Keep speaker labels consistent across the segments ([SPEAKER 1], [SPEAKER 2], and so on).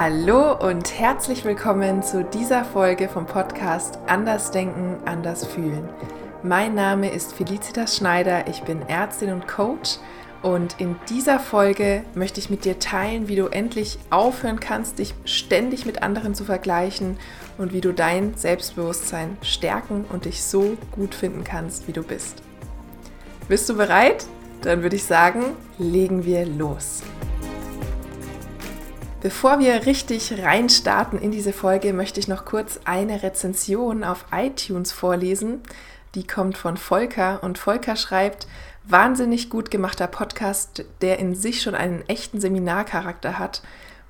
[SPEAKER 1] Hallo und herzlich willkommen zu dieser Folge vom Podcast Anders Denken, Anders Fühlen. Mein Name ist Felicitas Schneider, ich bin Ärztin und Coach und in dieser Folge möchte ich mit dir teilen, wie du endlich aufhören kannst, dich ständig mit anderen zu vergleichen und wie du dein Selbstbewusstsein stärken und dich so gut finden kannst, wie du bist. Bist du bereit? Dann würde ich sagen, legen wir los. Bevor wir richtig reinstarten in diese Folge, möchte ich noch kurz eine Rezension auf iTunes vorlesen. Die kommt von Volker und Volker schreibt, wahnsinnig gut gemachter Podcast, der in sich schon einen echten Seminarcharakter hat.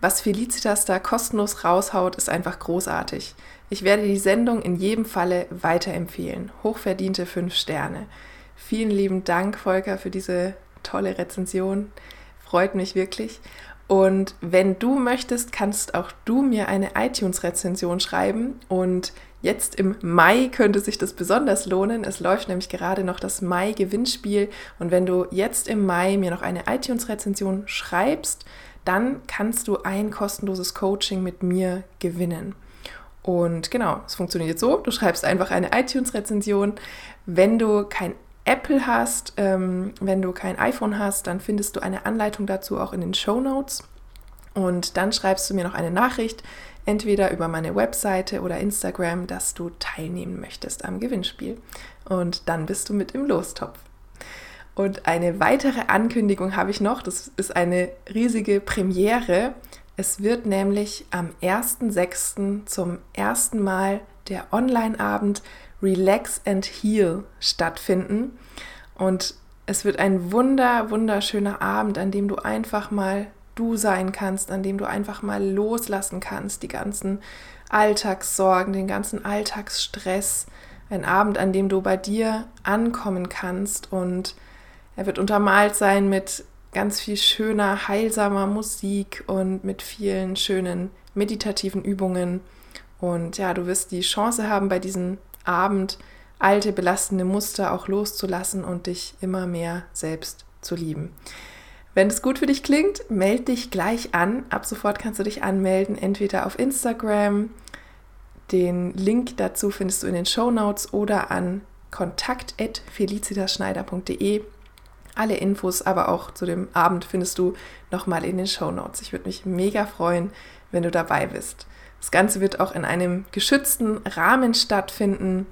[SPEAKER 1] Was Felicitas da kostenlos raushaut, ist einfach großartig. Ich werde die Sendung in jedem Falle weiterempfehlen. Hochverdiente 5 Sterne. Vielen lieben Dank, Volker, für diese tolle Rezension. Freut mich wirklich. Und wenn du möchtest, kannst auch du mir eine iTunes-Rezension schreiben. Und jetzt im Mai könnte sich das besonders lohnen. Es läuft nämlich gerade noch das Mai-Gewinnspiel. Und wenn du jetzt im Mai mir noch eine iTunes-Rezension schreibst, dann kannst du ein kostenloses Coaching mit mir gewinnen. Und genau, es funktioniert so, du schreibst einfach eine iTunes-Rezension. Wenn du kein Apple hast, ähm, wenn du kein iPhone hast, dann findest du eine Anleitung dazu auch in den Show Notes. Und dann schreibst du mir noch eine Nachricht, entweder über meine Webseite oder Instagram, dass du teilnehmen möchtest am Gewinnspiel. Und dann bist du mit im Lostopf. Und eine weitere Ankündigung habe ich noch, das ist eine riesige Premiere. Es wird nämlich am 1.6. zum ersten Mal der Online-Abend Relax and Heal stattfinden. Und es wird ein wunder, wunderschöner Abend, an dem du einfach mal du sein kannst, an dem du einfach mal loslassen kannst, die ganzen Alltagssorgen, den ganzen Alltagsstress. Ein Abend, an dem du bei dir ankommen kannst und er wird untermalt sein mit ganz viel schöner, heilsamer Musik und mit vielen schönen meditativen Übungen. Und ja, du wirst die Chance haben, bei diesen Abend alte belastende Muster auch loszulassen und dich immer mehr selbst zu lieben. Wenn es gut für dich klingt, melde dich gleich an. Ab sofort kannst du dich anmelden, entweder auf Instagram. Den Link dazu findest du in den Show Notes oder an kontakt.felicitasschneider.de. Alle Infos, aber auch zu dem Abend findest du nochmal in den Show Notes. Ich würde mich mega freuen, wenn du dabei bist. Das Ganze wird auch in einem geschützten Rahmen stattfinden.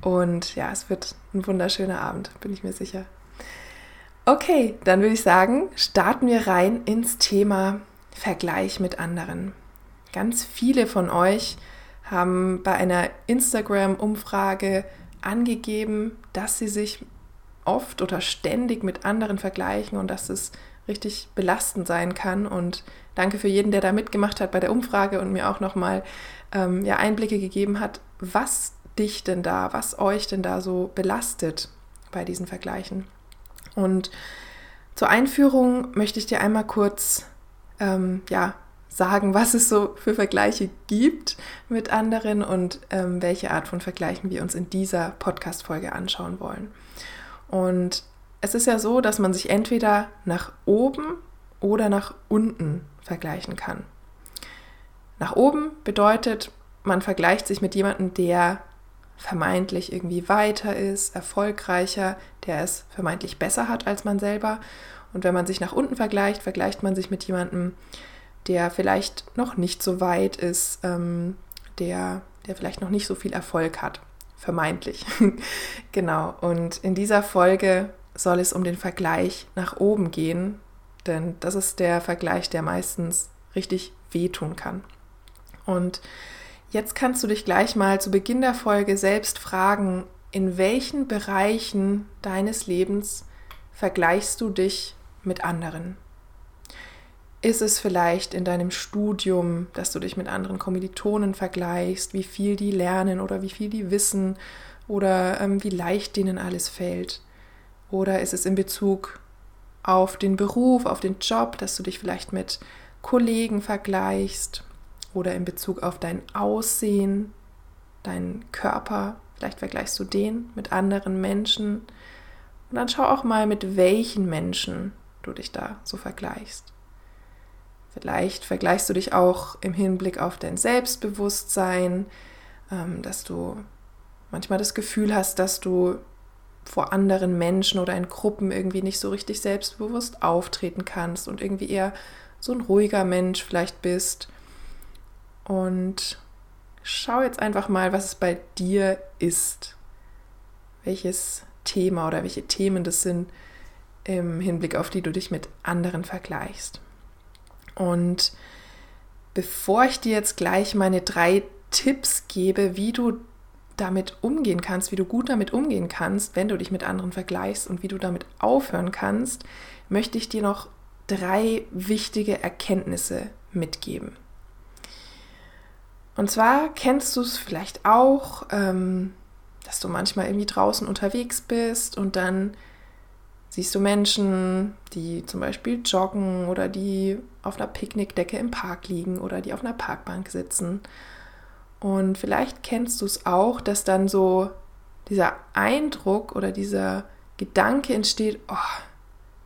[SPEAKER 1] Und ja, es wird ein wunderschöner Abend, bin ich mir sicher. Okay, dann würde ich sagen, starten wir rein ins Thema Vergleich mit anderen. Ganz viele von euch haben bei einer Instagram-Umfrage angegeben, dass sie sich oft oder ständig mit anderen vergleichen und dass es richtig belastend sein kann. Und danke für jeden, der da mitgemacht hat bei der Umfrage und mir auch nochmal ähm, ja, Einblicke gegeben hat, was dich denn da, was euch denn da so belastet bei diesen Vergleichen. Und zur Einführung möchte ich dir einmal kurz ähm, ja, sagen, was es so für Vergleiche gibt mit anderen und ähm, welche Art von Vergleichen wir uns in dieser Podcast-Folge anschauen wollen. Und es ist ja so, dass man sich entweder nach oben oder nach unten vergleichen kann. Nach oben bedeutet, man vergleicht sich mit jemandem, der vermeintlich irgendwie weiter ist, erfolgreicher, der es vermeintlich besser hat als man selber. Und wenn man sich nach unten vergleicht, vergleicht man sich mit jemandem, der vielleicht noch nicht so weit ist, ähm, der, der vielleicht noch nicht so viel Erfolg hat. Vermeintlich. genau. Und in dieser Folge soll es um den Vergleich nach oben gehen, denn das ist der Vergleich, der meistens richtig wehtun kann. Und jetzt kannst du dich gleich mal zu Beginn der Folge selbst fragen, in welchen Bereichen deines Lebens vergleichst du dich mit anderen? Ist es vielleicht in deinem Studium, dass du dich mit anderen Kommilitonen vergleichst, wie viel die lernen oder wie viel die wissen oder ähm, wie leicht denen alles fällt? Oder ist es in Bezug auf den Beruf, auf den Job, dass du dich vielleicht mit Kollegen vergleichst oder in Bezug auf dein Aussehen, deinen Körper, vielleicht vergleichst du den mit anderen Menschen. Und dann schau auch mal, mit welchen Menschen du dich da so vergleichst. Vielleicht vergleichst du dich auch im Hinblick auf dein Selbstbewusstsein, ähm, dass du manchmal das Gefühl hast, dass du vor anderen Menschen oder in Gruppen irgendwie nicht so richtig selbstbewusst auftreten kannst und irgendwie eher so ein ruhiger Mensch vielleicht bist. Und schau jetzt einfach mal, was es bei dir ist. Welches Thema oder welche Themen das sind im Hinblick auf die du dich mit anderen vergleichst. Und bevor ich dir jetzt gleich meine drei Tipps gebe, wie du damit umgehen kannst, wie du gut damit umgehen kannst, wenn du dich mit anderen vergleichst und wie du damit aufhören kannst, möchte ich dir noch drei wichtige Erkenntnisse mitgeben. Und zwar kennst du es vielleicht auch, ähm, dass du manchmal irgendwie draußen unterwegs bist und dann siehst du Menschen, die zum Beispiel joggen oder die auf einer Picknickdecke im Park liegen oder die auf einer Parkbank sitzen. Und vielleicht kennst du es auch, dass dann so dieser Eindruck oder dieser Gedanke entsteht, oh,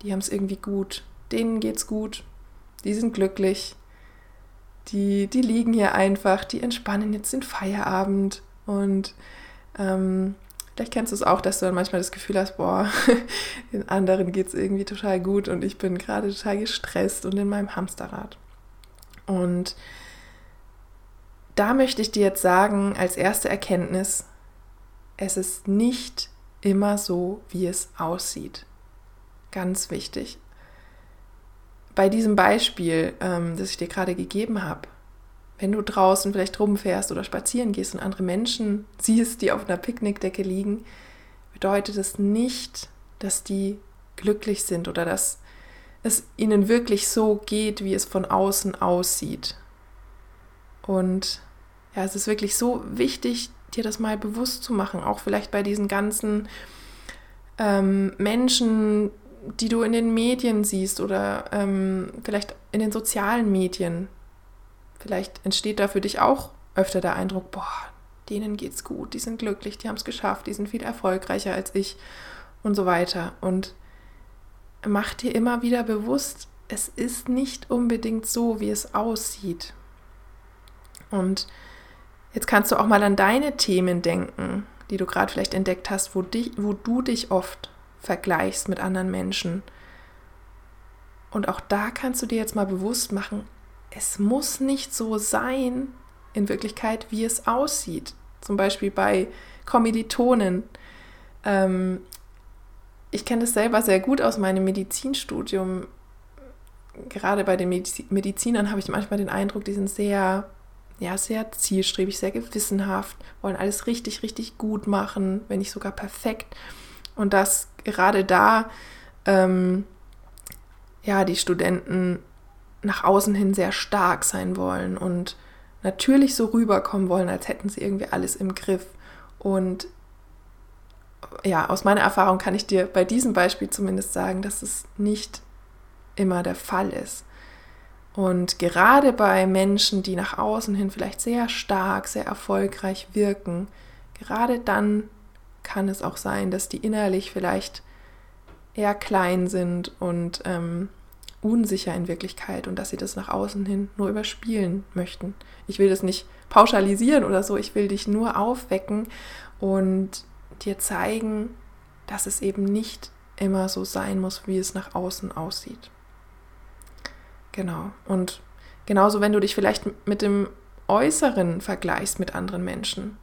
[SPEAKER 1] die haben es irgendwie gut, denen geht's gut, die sind glücklich, die, die liegen hier einfach, die entspannen jetzt den Feierabend und ähm, vielleicht kennst du es auch, dass du dann manchmal das Gefühl hast, boah, den anderen geht es irgendwie total gut und ich bin gerade total gestresst und in meinem Hamsterrad. Und da möchte ich dir jetzt sagen, als erste Erkenntnis, es ist nicht immer so, wie es aussieht. Ganz wichtig bei diesem Beispiel, ähm, das ich dir gerade gegeben habe, wenn du draußen vielleicht rumfährst oder spazieren gehst und andere Menschen siehst, die auf einer Picknickdecke liegen, bedeutet es nicht, dass die glücklich sind oder dass es ihnen wirklich so geht, wie es von außen aussieht. Und ja, es ist wirklich so wichtig, dir das mal bewusst zu machen, auch vielleicht bei diesen ganzen ähm, Menschen, die du in den Medien siehst oder ähm, vielleicht in den sozialen Medien. Vielleicht entsteht da für dich auch öfter der Eindruck, boah, denen geht's gut, die sind glücklich, die haben es geschafft, die sind viel erfolgreicher als ich und so weiter. Und mach dir immer wieder bewusst, es ist nicht unbedingt so, wie es aussieht. Und jetzt kannst du auch mal an deine Themen denken, die du gerade vielleicht entdeckt hast, wo, dich, wo du dich oft vergleichst mit anderen Menschen. Und auch da kannst du dir jetzt mal bewusst machen, es muss nicht so sein, in Wirklichkeit, wie es aussieht. Zum Beispiel bei Kommilitonen. Ähm, ich kenne das selber sehr gut aus meinem Medizinstudium. Gerade bei den Medizinern habe ich manchmal den Eindruck, die sind sehr, ja, sehr zielstrebig, sehr gewissenhaft, wollen alles richtig, richtig gut machen, wenn nicht sogar perfekt. Und dass gerade da ähm, ja die Studenten nach außen hin sehr stark sein wollen und natürlich so rüberkommen wollen, als hätten sie irgendwie alles im Griff. Und ja, aus meiner Erfahrung kann ich dir bei diesem Beispiel zumindest sagen, dass es nicht immer der Fall ist. Und gerade bei Menschen, die nach außen hin vielleicht sehr stark, sehr erfolgreich wirken, gerade dann kann es auch sein, dass die innerlich vielleicht eher klein sind und ähm, unsicher in Wirklichkeit und dass sie das nach außen hin nur überspielen möchten. Ich will das nicht pauschalisieren oder so, ich will dich nur aufwecken und dir zeigen, dass es eben nicht immer so sein muss, wie es nach außen aussieht. Genau. Und genauso, wenn du dich vielleicht mit dem Äußeren vergleichst mit anderen Menschen.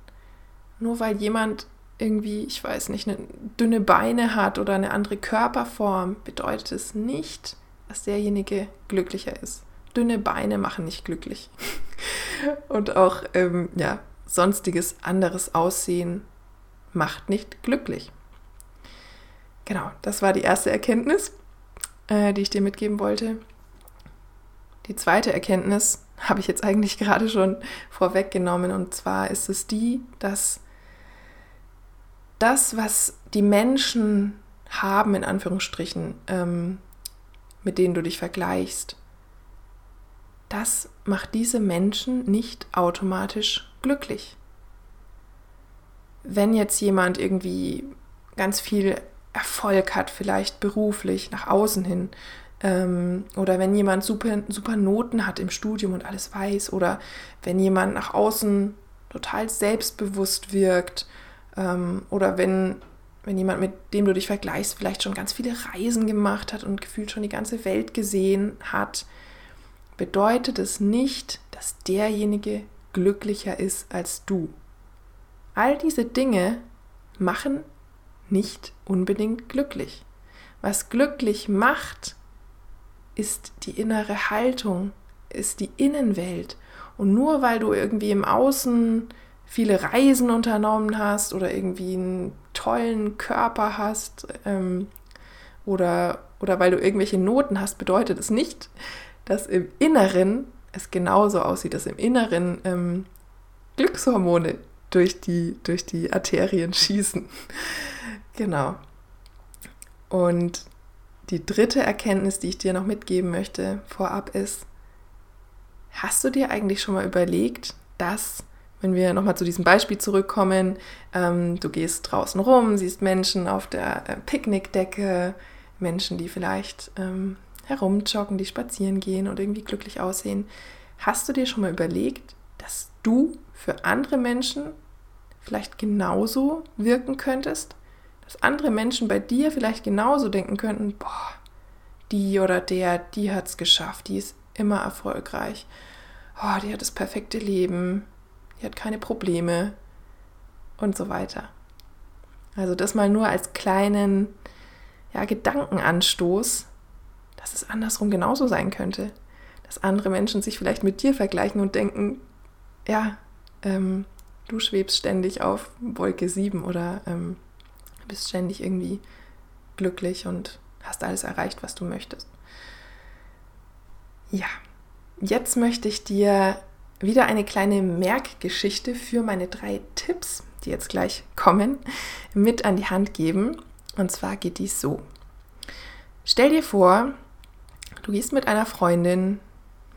[SPEAKER 1] Nur weil jemand irgendwie, ich weiß nicht, eine dünne Beine hat oder eine andere Körperform, bedeutet es nicht, dass derjenige glücklicher ist. Dünne Beine machen nicht glücklich. Und auch ähm, ja, sonstiges anderes Aussehen macht nicht glücklich. Genau, das war die erste Erkenntnis, äh, die ich dir mitgeben wollte. Die zweite Erkenntnis habe ich jetzt eigentlich gerade schon vorweggenommen und zwar ist es die, dass das, was die Menschen haben, in Anführungsstrichen, ähm, mit denen du dich vergleichst, das macht diese Menschen nicht automatisch glücklich. Wenn jetzt jemand irgendwie ganz viel Erfolg hat, vielleicht beruflich, nach außen hin, Ähm, oder wenn jemand super, super Noten hat im Studium und alles weiß. Oder wenn jemand nach außen total selbstbewusst wirkt. Ähm, oder wenn, wenn jemand, mit dem du dich vergleichst, vielleicht schon ganz viele Reisen gemacht hat und gefühlt schon die ganze Welt gesehen hat, bedeutet es nicht, dass derjenige glücklicher ist als du. All diese Dinge machen nicht unbedingt glücklich. Was glücklich macht, ist die innere Haltung, ist die Innenwelt. Und nur weil du irgendwie im Außen viele Reisen unternommen hast oder irgendwie einen tollen Körper hast ähm, oder, oder weil du irgendwelche Noten hast, bedeutet es nicht, dass im Inneren es genauso aussieht, dass im Inneren ähm, Glückshormone durch die, durch die Arterien schießen. genau. Und die dritte Erkenntnis, die ich dir noch mitgeben möchte vorab ist, hast du dir eigentlich schon mal überlegt, dass, wenn wir nochmal zu diesem Beispiel zurückkommen, ähm, du gehst draußen rum, siehst Menschen auf der äh, Picknickdecke, Menschen, die vielleicht ähm, herumjoggen, die spazieren gehen und irgendwie glücklich aussehen. Hast du dir schon mal überlegt, dass du für andere Menschen vielleicht genauso wirken könntest? Dass andere Menschen bei dir vielleicht genauso denken könnten, boah, die oder der, die hat es geschafft, die ist immer erfolgreich. Oh, die hat das perfekte Leben, die hat keine Probleme und so weiter. Also das mal nur als kleinen ja, Gedankenanstoß, dass es andersrum genauso sein könnte. Dass andere Menschen sich vielleicht mit dir vergleichen und denken, ja, ähm, du schwebst ständig auf Wolke 7 oder ähm, bist ständig irgendwie glücklich und hast alles erreicht, was du möchtest. Ja, jetzt möchte ich dir wieder eine kleine Merkgeschichte für meine drei Tipps, die jetzt gleich kommen, mit an die Hand geben. Und zwar geht dies so. Stell dir vor, Du gehst mit einer Freundin,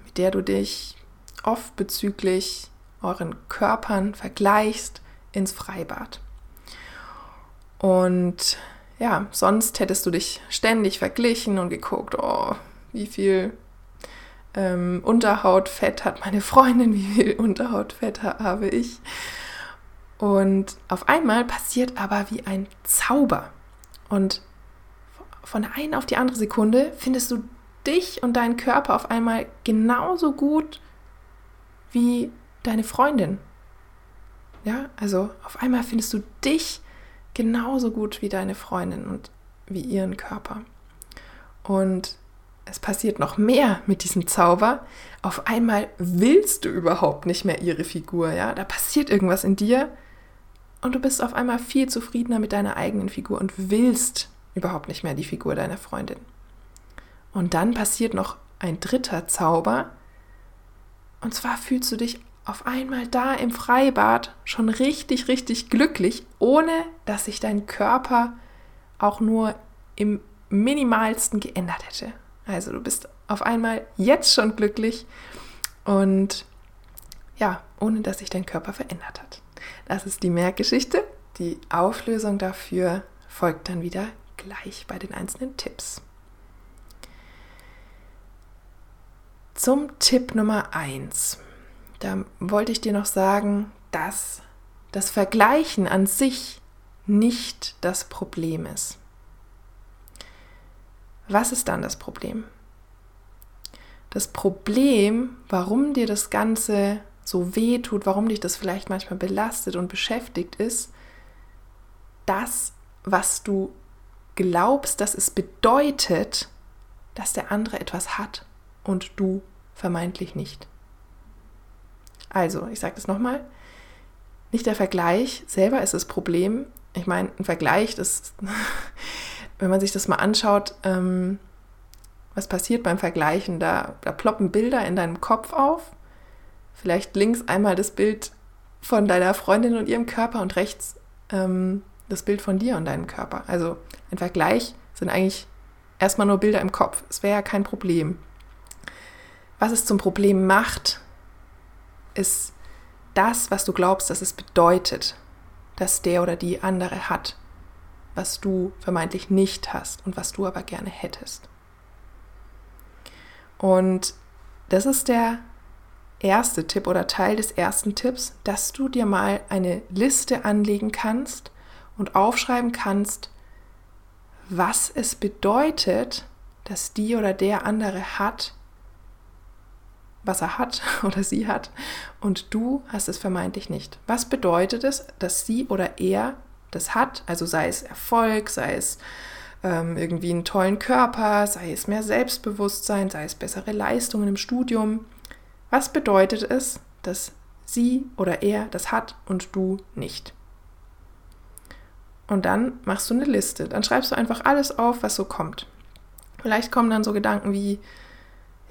[SPEAKER 1] mit der du dich oft bezüglich euren Körpern vergleichst, ins Freibad. Und ja, sonst hättest du dich ständig verglichen und geguckt, oh, wie viel ähm, Unterhautfett hat meine Freundin, wie viel Unterhautfett habe ich. Und auf einmal passiert aber wie ein Zauber. Und von der einen auf die andere Sekunde findest du dich und deinen Körper auf einmal genauso gut wie deine Freundin. Ja, also auf einmal findest du dich genauso gut wie deine Freundin und wie ihren Körper. Und es passiert noch mehr mit diesem Zauber. Auf einmal willst du überhaupt nicht mehr ihre Figur, ja? Da passiert irgendwas in dir und du bist auf einmal viel zufriedener mit deiner eigenen Figur und willst überhaupt nicht mehr die Figur deiner Freundin. Und dann passiert noch ein dritter Zauber. Und zwar fühlst du dich auf einmal da im Freibad schon richtig, richtig glücklich, ohne dass sich dein Körper auch nur im minimalsten geändert hätte. Also du bist auf einmal jetzt schon glücklich und ja, ohne dass sich dein Körper verändert hat. Das ist die Merkgeschichte. Die Auflösung dafür folgt dann wieder gleich bei den einzelnen Tipps. Zum Tipp Nummer 1. Da wollte ich dir noch sagen, dass das Vergleichen an sich nicht das Problem ist. Was ist dann das Problem? Das Problem, warum dir das Ganze so weh tut, warum dich das vielleicht manchmal belastet und beschäftigt, ist das, was du glaubst, dass es bedeutet, dass der andere etwas hat und du vermeintlich nicht. Also, ich sage das nochmal, nicht der Vergleich selber ist das Problem. Ich meine, ein Vergleich, das, wenn man sich das mal anschaut, ähm, was passiert beim Vergleichen? Da, da ploppen Bilder in deinem Kopf auf. Vielleicht links einmal das Bild von deiner Freundin und ihrem Körper und rechts ähm, das Bild von dir und deinem Körper. Also ein Vergleich sind eigentlich erstmal nur Bilder im Kopf. Es wäre ja kein Problem. Was es zum Problem macht, ist das, was du glaubst, dass es bedeutet, dass der oder die andere hat, was du vermeintlich nicht hast und was du aber gerne hättest. Und das ist der erste Tipp oder Teil des ersten Tipps, dass du dir mal eine Liste anlegen kannst und aufschreiben kannst, was es bedeutet, dass die oder der andere hat, was er hat oder sie hat und du hast es vermeintlich nicht. Was bedeutet es, dass sie oder er das hat? Also sei es Erfolg, sei es ähm, irgendwie einen tollen Körper, sei es mehr Selbstbewusstsein, sei es bessere Leistungen im Studium. Was bedeutet es, dass sie oder er das hat und du nicht? Und dann machst du eine Liste. Dann schreibst du einfach alles auf, was so kommt. Vielleicht kommen dann so Gedanken wie,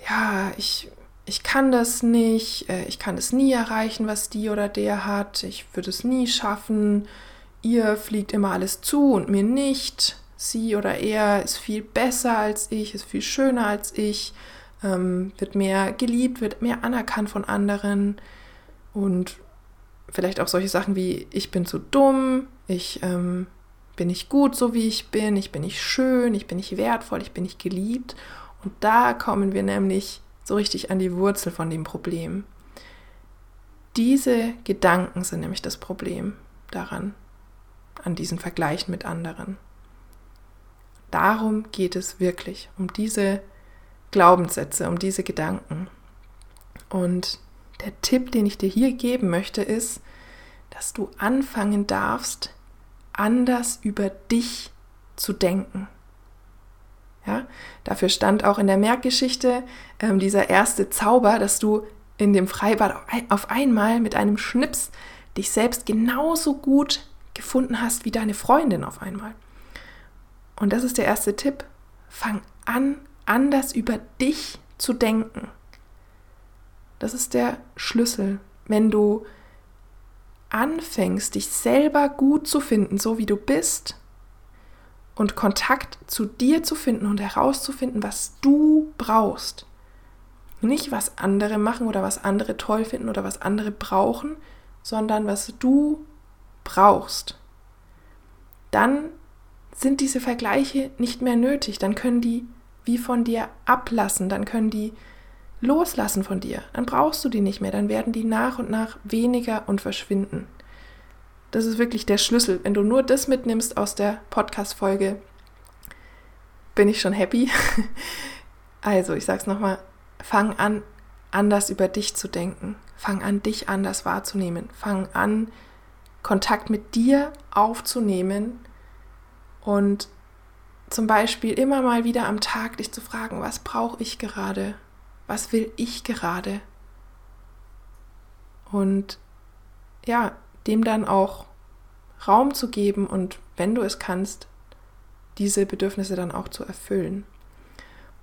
[SPEAKER 1] ja, ich, ich kann das nicht, äh, ich kann es nie erreichen, was die oder der hat, ich würde es nie schaffen, ihr fliegt immer alles zu und mir nicht, sie oder er ist viel besser als ich, ist viel schöner als ich, ähm, wird mehr geliebt, wird mehr anerkannt von anderen und vielleicht auch solche Sachen wie ich bin zu dumm, ich ähm, bin nicht gut so wie ich bin, ich bin nicht schön, ich bin nicht wertvoll, ich bin nicht geliebt. Und da kommen wir nämlich so richtig an die Wurzel von dem Problem. Diese Gedanken sind nämlich das Problem daran, an diesen Vergleichen mit anderen. Darum geht es wirklich, um diese Glaubenssätze, um diese Gedanken. Und der Tipp, den ich dir hier geben möchte, ist, dass du anfangen darfst, anders über dich zu denken. Ja, dafür stand auch in der Merkgeschichte ähm, dieser erste Zauber, dass du in dem Freibad auf einmal mit einem Schnips dich selbst genauso gut gefunden hast wie deine Freundin auf einmal. Und das ist der erste Tipp. Fang an, anders über dich zu denken. Das ist der Schlüssel. Wenn du anfängst, dich selber gut zu finden, so wie du bist, und Kontakt zu dir zu finden und herauszufinden, was du brauchst. Nicht, was andere machen oder was andere toll finden oder was andere brauchen, sondern was du brauchst. Dann sind diese Vergleiche nicht mehr nötig. Dann können die wie von dir ablassen. Dann können die loslassen von dir. Dann brauchst du die nicht mehr. Dann werden die nach und nach weniger und verschwinden. Das ist wirklich der Schlüssel. Wenn du nur das mitnimmst aus der Podcast-Folge, bin ich schon happy. Also, ich sag's nochmal: fang an, anders über dich zu denken. Fang an, dich anders wahrzunehmen. Fang an, Kontakt mit dir aufzunehmen und zum Beispiel immer mal wieder am Tag dich zu fragen, was brauche ich gerade? Was will ich gerade? Und ja, dem dann auch Raum zu geben und wenn du es kannst, diese Bedürfnisse dann auch zu erfüllen.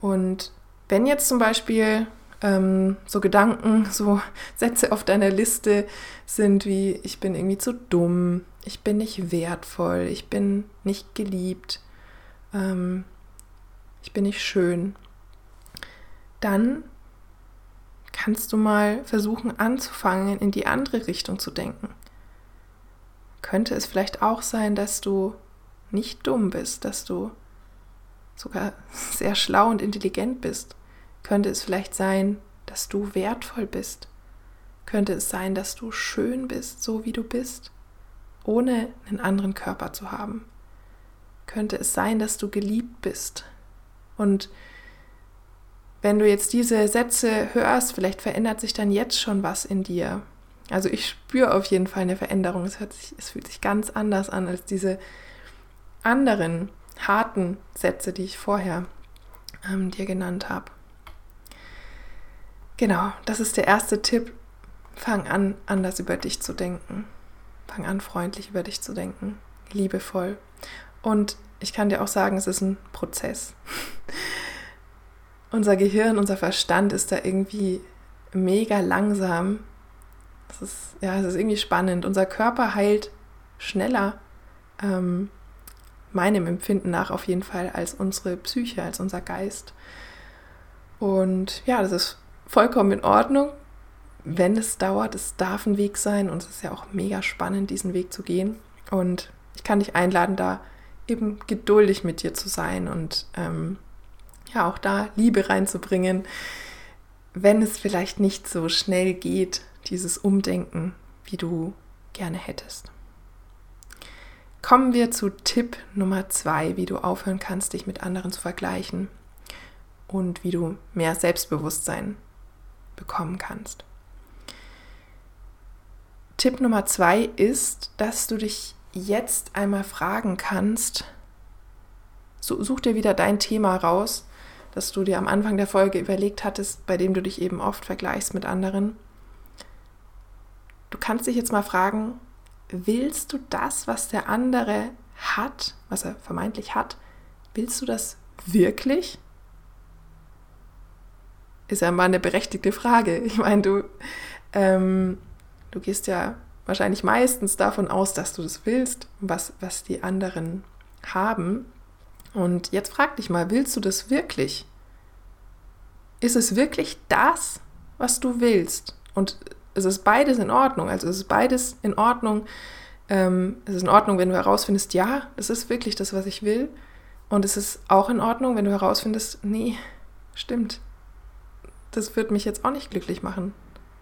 [SPEAKER 1] Und wenn jetzt zum Beispiel ähm, so Gedanken, so Sätze auf deiner Liste sind wie, ich bin irgendwie zu dumm, ich bin nicht wertvoll, ich bin nicht geliebt, ähm, ich bin nicht schön, dann kannst du mal versuchen anzufangen, in die andere Richtung zu denken. Könnte es vielleicht auch sein, dass du nicht dumm bist, dass du sogar sehr schlau und intelligent bist? Könnte es vielleicht sein, dass du wertvoll bist? Könnte es sein, dass du schön bist, so wie du bist, ohne einen anderen Körper zu haben? Könnte es sein, dass du geliebt bist? Und wenn du jetzt diese Sätze hörst, vielleicht verändert sich dann jetzt schon was in dir. Also ich spüre auf jeden Fall eine Veränderung. Es, sich, es fühlt sich ganz anders an als diese anderen harten Sätze, die ich vorher ähm, dir genannt habe. Genau, das ist der erste Tipp. Fang an, anders über dich zu denken. Fang an, freundlich über dich zu denken, liebevoll. Und ich kann dir auch sagen, es ist ein Prozess. unser Gehirn, unser Verstand ist da irgendwie mega langsam. Es ist, ja, es ist irgendwie spannend. Unser Körper heilt schneller, ähm, meinem Empfinden nach auf jeden Fall, als unsere Psyche, als unser Geist. Und ja, das ist vollkommen in Ordnung, wenn es dauert. Es darf ein Weg sein und es ist ja auch mega spannend, diesen Weg zu gehen. Und ich kann dich einladen, da eben geduldig mit dir zu sein und ähm, ja auch da Liebe reinzubringen, wenn es vielleicht nicht so schnell geht, dieses Umdenken, wie du gerne hättest. Kommen wir zu Tipp Nummer zwei, wie du aufhören kannst, dich mit anderen zu vergleichen und wie du mehr Selbstbewusstsein bekommen kannst. Tipp Nummer zwei ist, dass du dich jetzt einmal fragen kannst, so, such dir wieder dein Thema raus, das du dir am Anfang der Folge überlegt hattest, bei dem du dich eben oft vergleichst mit anderen. Du kannst dich jetzt mal fragen, willst du das, was der andere hat, was er vermeintlich hat, willst du das wirklich? Ist ja mal eine berechtigte Frage. Ich meine, du, ähm, du gehst ja wahrscheinlich meistens davon aus, dass du das willst, was, was die anderen haben. Und jetzt frag dich mal, willst du das wirklich? Ist es wirklich das, was du willst? Und es ist beides in Ordnung. Also es ist beides in Ordnung. Ähm, es ist in Ordnung, wenn du herausfindest, ja, das ist wirklich das, was ich will. Und es ist auch in Ordnung, wenn du herausfindest, nee, stimmt. Das wird mich jetzt auch nicht glücklich machen.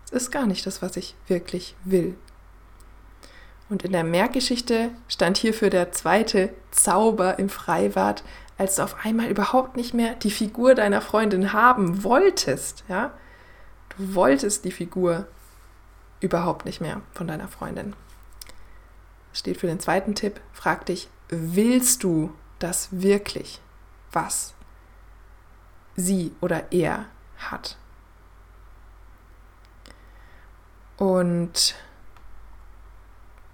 [SPEAKER 1] Es ist gar nicht das, was ich wirklich will. Und in der Merkgeschichte stand hierfür der zweite Zauber im Freibad, als du auf einmal überhaupt nicht mehr die Figur deiner Freundin haben wolltest, ja? Du wolltest die Figur überhaupt nicht mehr von deiner Freundin. Das steht für den zweiten Tipp. Frag dich, willst du das wirklich, was sie oder er hat? Und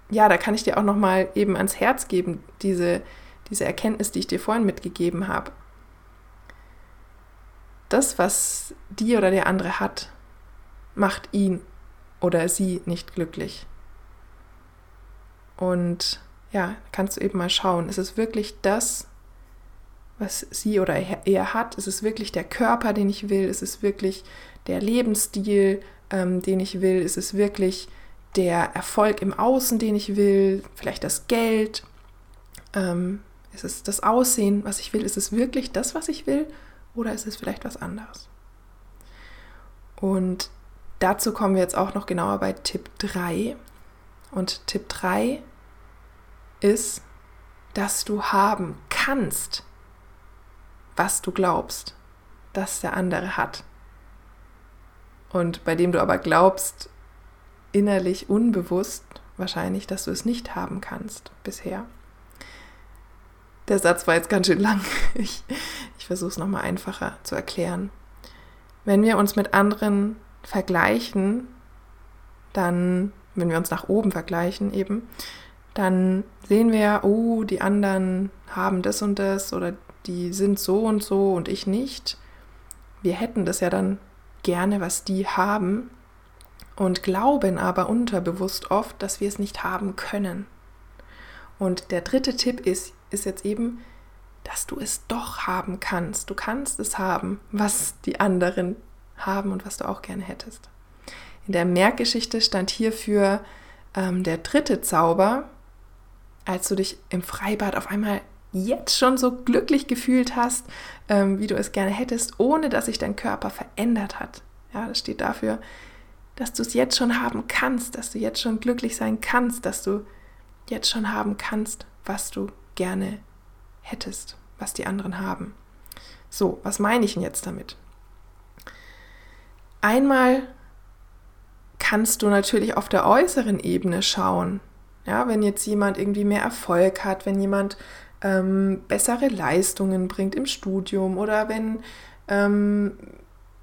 [SPEAKER 1] ja, da kann ich dir auch noch mal eben ans Herz geben, diese, diese Erkenntnis, die ich dir vorhin mitgegeben habe. Das, was die oder der andere hat, macht ihn oder sie nicht glücklich. Und ja, kannst du eben mal schauen, ist es wirklich das, was sie oder er hat? Ist es wirklich der Körper, den ich will? Ist es wirklich der Lebensstil, ähm, den ich will? Ist es wirklich der Erfolg im Außen, den ich will? Vielleicht das Geld? Ähm, ist es das Aussehen, was ich will? Ist es wirklich das, was ich will? Oder ist es vielleicht was anderes? Und dazu kommen wir jetzt auch noch genauer bei Tipp 3. Und Tipp 3 ist, dass du haben kannst, was du glaubst, dass der andere hat. Und bei dem du aber glaubst, innerlich unbewusst wahrscheinlich, dass du es nicht haben kannst bisher. Der Satz war jetzt ganz schön lang. Ich, ich versuche es nochmal einfacher zu erklären. Wenn wir uns mit anderen vergleichen, dann, wenn wir uns nach oben vergleichen eben, dann sehen wir, oh, die anderen haben das und das oder die sind so und so und ich nicht. Wir hätten das ja dann gerne, was die haben und glauben aber unterbewusst oft, dass wir es nicht haben können. Und der dritte Tipp ist, ist jetzt eben, dass du es doch haben kannst. Du kannst es haben, was die anderen haben und was du auch gerne hättest. In der Merkgeschichte stand hierfür ähm, der dritte Zauber, als du dich im Freibad auf einmal jetzt schon so glücklich gefühlt hast, ähm, wie du es gerne hättest, ohne dass sich dein Körper verändert hat. Ja, das steht dafür, dass du es jetzt schon haben kannst, dass du jetzt schon glücklich sein kannst, dass du jetzt schon haben kannst, was du gerne hättest, was die anderen haben. So, was meine ich denn jetzt damit? Einmal kannst du natürlich auf der äußeren Ebene schauen. Ja, wenn jetzt jemand irgendwie mehr Erfolg hat, wenn jemand ähm, bessere Leistungen bringt im Studium oder wenn, ähm,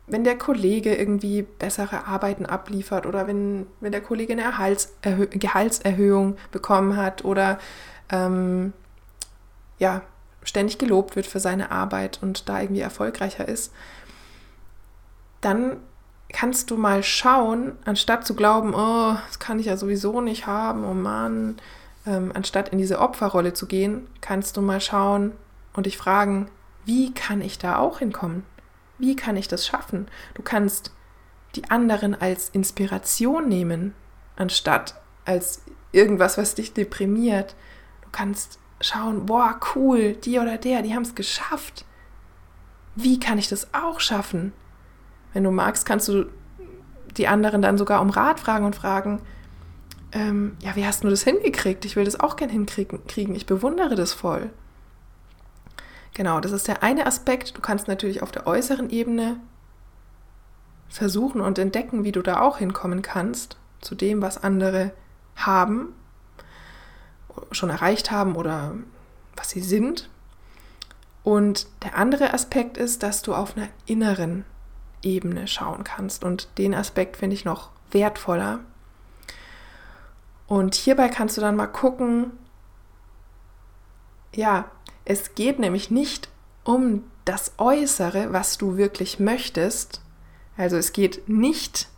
[SPEAKER 1] wenn der Kollege irgendwie bessere Arbeiten abliefert oder wenn, wenn der Kollege eine Erhaltserhö Gehaltserhöhung bekommen hat oder ähm, ja, ständig gelobt wird für seine Arbeit und da irgendwie erfolgreicher ist, dann kannst du mal schauen, anstatt zu glauben, oh, das kann ich ja sowieso nicht haben, oh Mann, ähm, anstatt in diese Opferrolle zu gehen, kannst du mal schauen und dich fragen, wie kann ich da auch hinkommen? Wie kann ich das schaffen? Du kannst die anderen als Inspiration nehmen, anstatt als irgendwas, was dich deprimiert. Du kannst schauen, boah, cool, die oder der, die haben es geschafft. wie kann ich das auch schaffen? Wenn du magst, kannst du die anderen dann sogar um Rat fragen und fragen, ähm, ja, wie hast du das hingekriegt? Ich will das auch gern hinkriegen. Ich bewundere das voll. Genau, das ist der eine Aspekt. Du kannst natürlich auf der äußeren Ebene versuchen und entdecken, wie du da auch hinkommen kannst, zu dem, was andere haben, schon erreicht haben oder was sie sind. Und der andere Aspekt ist, dass du auf einer inneren Ebene schauen kannst. Und den Aspekt finde ich noch wertvoller. Und hierbei kannst du dann mal gucken, ja, es geht nämlich nicht um das Äußere, was du wirklich möchtest. Also es geht nicht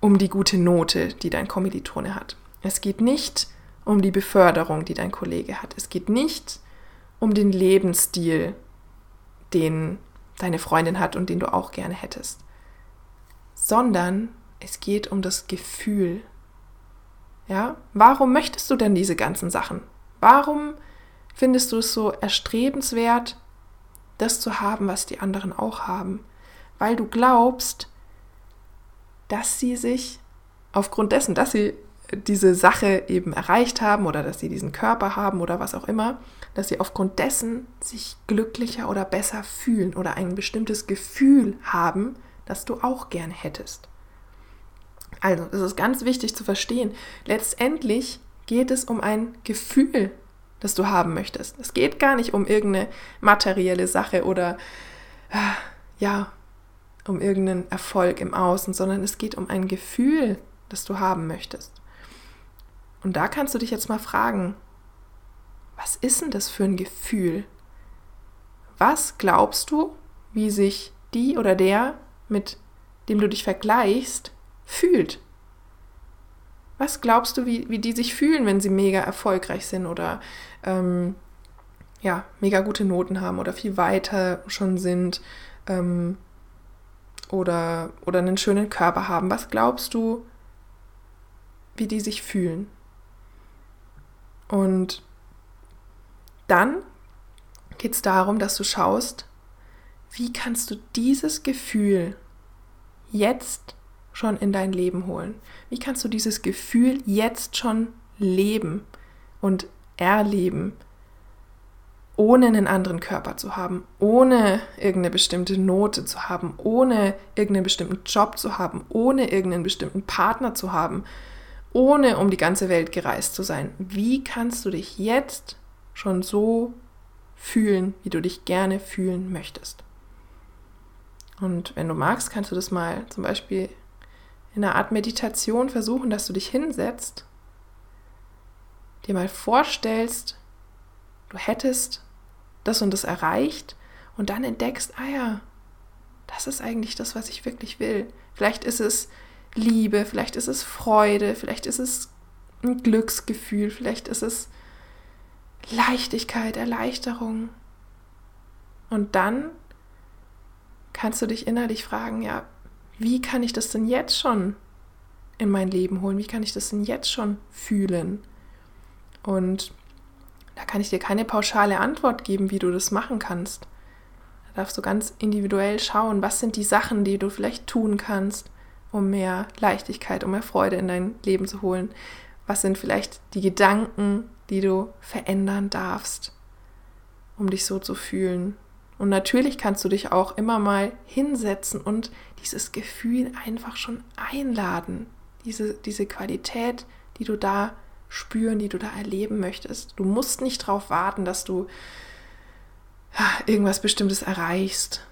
[SPEAKER 1] um die gute Note, die dein Kommilitone hat. Es geht nicht um die Beförderung, die dein Kollege hat. Es geht nicht um den Lebensstil, den deine Freundin hat und den du auch gerne hättest, sondern es geht um das Gefühl. Ja, warum möchtest du denn diese ganzen Sachen? Warum findest du es so erstrebenswert, das zu haben, was die anderen auch haben? Weil du glaubst, dass sie sich aufgrund dessen, dass sie diese Sache eben erreicht haben oder dass sie diesen Körper haben oder was auch immer, dass sie aufgrund dessen sich glücklicher oder besser fühlen oder ein bestimmtes Gefühl haben, das du auch gerne hättest. Also, es ist ganz wichtig zu verstehen, letztendlich geht es um ein Gefühl, das du haben möchtest. Es geht gar nicht um irgendeine materielle Sache oder ja, um irgendeinen Erfolg im Außen, sondern es geht um ein Gefühl, das du haben möchtest. Und da kannst du dich jetzt mal fragen, was ist denn das für ein Gefühl? Was glaubst du, wie sich die oder der, mit dem du dich vergleichst, fühlt? Was glaubst du, wie, wie die sich fühlen, wenn sie mega erfolgreich sind oder ähm, ja, mega gute Noten haben oder viel weiter schon sind ähm, oder, oder einen schönen Körper haben? Was glaubst du, wie die sich fühlen? Und dann geht es darum, dass du schaust, wie kannst du dieses Gefühl jetzt schon in dein Leben holen? Wie kannst du dieses Gefühl jetzt schon leben und erleben, ohne einen anderen Körper zu haben, ohne irgendeine bestimmte Note zu haben, ohne irgendeinen bestimmten Job zu haben, ohne irgendeinen bestimmten Partner zu haben, ohne um die ganze Welt gereist zu sein. Wie kannst du dich jetzt schon so fühlen, wie du dich gerne fühlen möchtest? Und wenn du magst, kannst du das mal zum Beispiel in einer Art Meditation versuchen, dass du dich hinsetzt, dir mal vorstellst, du hättest das und das erreicht und dann entdeckst, ah ja, das ist eigentlich das, was ich wirklich will. Vielleicht ist es Liebe, vielleicht ist es Freude, vielleicht ist es ein Glücksgefühl, vielleicht ist es Leichtigkeit, Erleichterung. Und dann kannst du dich innerlich fragen, ja, wie kann ich das denn jetzt schon in mein Leben holen? Wie kann ich das denn jetzt schon fühlen? Und da kann ich dir keine pauschale Antwort geben, wie du das machen kannst. Da darfst du ganz individuell schauen, was sind die Sachen, die du vielleicht tun kannst, um mehr Leichtigkeit, um mehr Freude in dein Leben zu holen? Was sind vielleicht die Gedanken, die du verändern darfst, um dich so zu fühlen? Und natürlich kannst du dich auch immer mal hinsetzen und dieses Gefühl einfach schon einladen. Diese, diese Qualität, die du da spüren, die du da erleben möchtest. Du musst nicht darauf warten, dass du irgendwas Bestimmtes erreichst.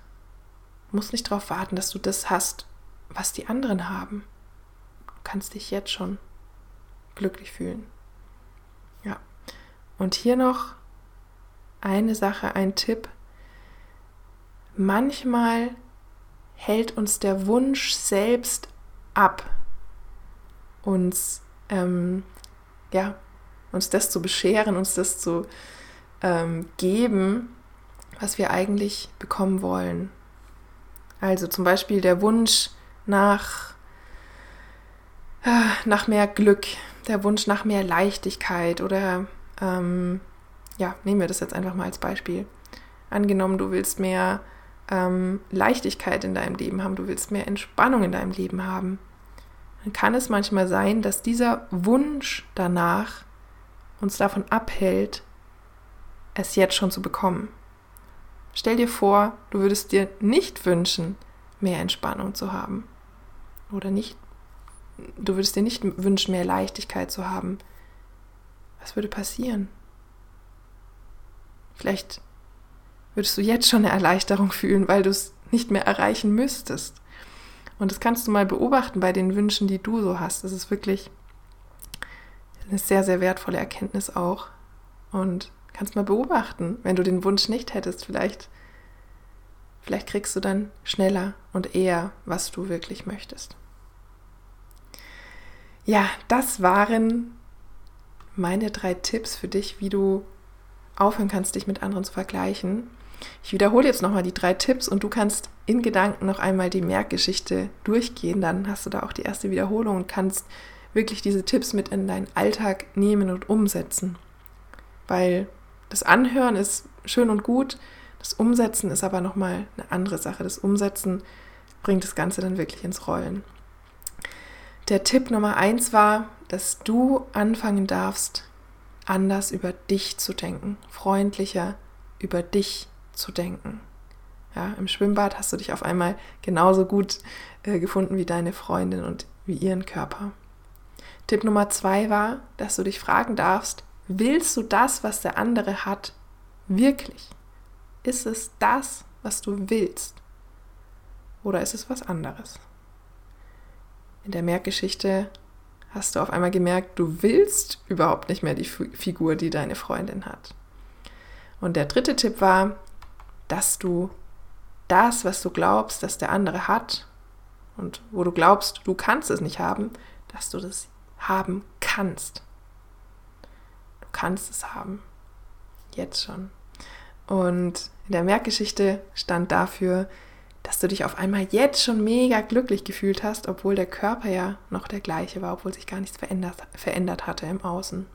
[SPEAKER 1] Du musst nicht darauf warten, dass du das hast, was die anderen haben. Du kannst dich jetzt schon glücklich fühlen. Ja. Und hier noch eine Sache, ein Tipp. Manchmal hält uns der Wunsch selbst ab, uns, ähm, ja, uns das zu bescheren, uns das zu ähm, geben, was wir eigentlich bekommen wollen. Also zum Beispiel der Wunsch, nach, äh, nach mehr Glück, der Wunsch nach mehr Leichtigkeit oder ähm, ja, nehmen wir das jetzt einfach mal als Beispiel. Angenommen, du willst mehr ähm, Leichtigkeit in deinem Leben haben, du willst mehr Entspannung in deinem Leben haben, dann kann es manchmal sein, dass dieser Wunsch danach uns davon abhält, es jetzt schon zu bekommen. Stell dir vor, du würdest dir nicht wünschen, mehr Entspannung zu haben. Oder nicht, du würdest dir nicht wünschen, mehr Leichtigkeit zu haben. Was würde passieren? Vielleicht würdest du jetzt schon eine Erleichterung fühlen, weil du es nicht mehr erreichen müsstest. Und das kannst du mal beobachten bei den Wünschen, die du so hast. Das ist wirklich eine sehr, sehr wertvolle Erkenntnis auch. Und kannst mal beobachten, wenn du den Wunsch nicht hättest, vielleicht, vielleicht kriegst du dann schneller und eher, was du wirklich möchtest. Ja, das waren meine drei Tipps für dich, wie du aufhören kannst, dich mit anderen zu vergleichen. Ich wiederhole jetzt nochmal die drei Tipps und du kannst in Gedanken noch einmal die Merkgeschichte durchgehen. Dann hast du da auch die erste Wiederholung und kannst wirklich diese Tipps mit in deinen Alltag nehmen und umsetzen. Weil das Anhören ist schön und gut, das Umsetzen ist aber nochmal eine andere Sache. Das Umsetzen bringt das Ganze dann wirklich ins Rollen. Der Tipp Nummer eins war, dass du anfangen darfst, anders über dich zu denken, freundlicher über dich zu denken. Ja, Im Schwimmbad hast du dich auf einmal genauso gut äh, gefunden wie deine Freundin und wie ihren Körper. Tipp Nummer zwei war, dass du dich fragen darfst, willst du das, was der andere hat, wirklich? Ist es das, was du willst? Oder ist es was anderes? In der Merkgeschichte hast du auf einmal gemerkt, du willst überhaupt nicht mehr die Figur, die deine Freundin hat. Und der dritte Tipp war, dass du das, was du glaubst, dass der andere hat und wo du glaubst, du kannst es nicht haben, dass du das haben kannst. Du kannst es haben. Jetzt schon. Und in der Merkgeschichte stand dafür, dass du dich auf einmal jetzt schon mega glücklich gefühlt hast, obwohl der Körper ja noch der gleiche war, obwohl sich gar nichts verändert, verändert hatte im Außen.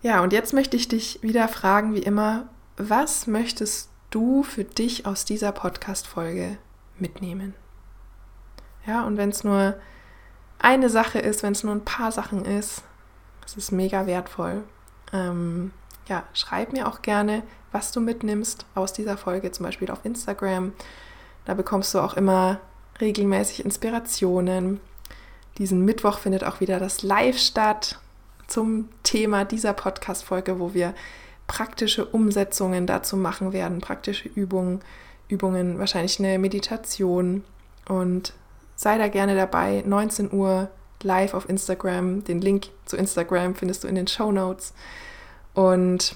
[SPEAKER 1] Ja, und jetzt möchte ich dich wieder fragen, wie immer, was möchtest du für dich aus dieser Podcast-Folge mitnehmen? Ja, und wenn es nur eine Sache ist, wenn es nur ein paar Sachen ist, das ist mega wertvoll. Ähm, ja, schreib mir auch gerne, was du mitnimmst aus dieser Folge, zum Beispiel auf Instagram. Da bekommst du auch immer regelmäßig Inspirationen. Diesen Mittwoch findet auch wieder das Live statt zum Thema dieser Podcast-Folge, wo wir praktische Umsetzungen dazu machen werden, praktische Übungen, Übungen, wahrscheinlich eine Meditation. Und sei da gerne dabei, 19 Uhr live auf Instagram. Den Link zu Instagram findest du in den Show Notes. Und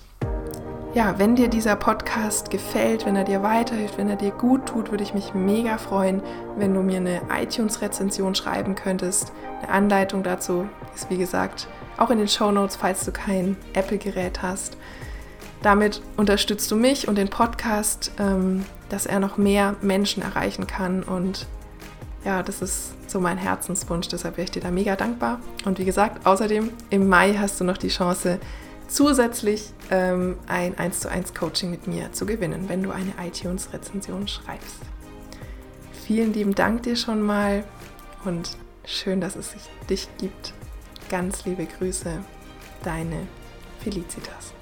[SPEAKER 1] ja, wenn dir dieser Podcast gefällt, wenn er dir weiterhilft, wenn er dir gut tut, würde ich mich mega freuen, wenn du mir eine iTunes-Rezension schreiben könntest. Eine Anleitung dazu ist, wie gesagt, auch in den Show Notes, falls du kein Apple-Gerät hast. Damit unterstützt du mich und den Podcast, ähm, dass er noch mehr Menschen erreichen kann. Und ja, das ist so mein Herzenswunsch, deshalb wäre ich dir da mega dankbar. Und wie gesagt, außerdem im Mai hast du noch die Chance, zusätzlich ähm, ein 1 zu 1 Coaching mit mir zu gewinnen, wenn du eine iTunes-Rezension schreibst. Vielen lieben Dank dir schon mal und schön, dass es dich gibt. Ganz liebe Grüße, deine Felicitas.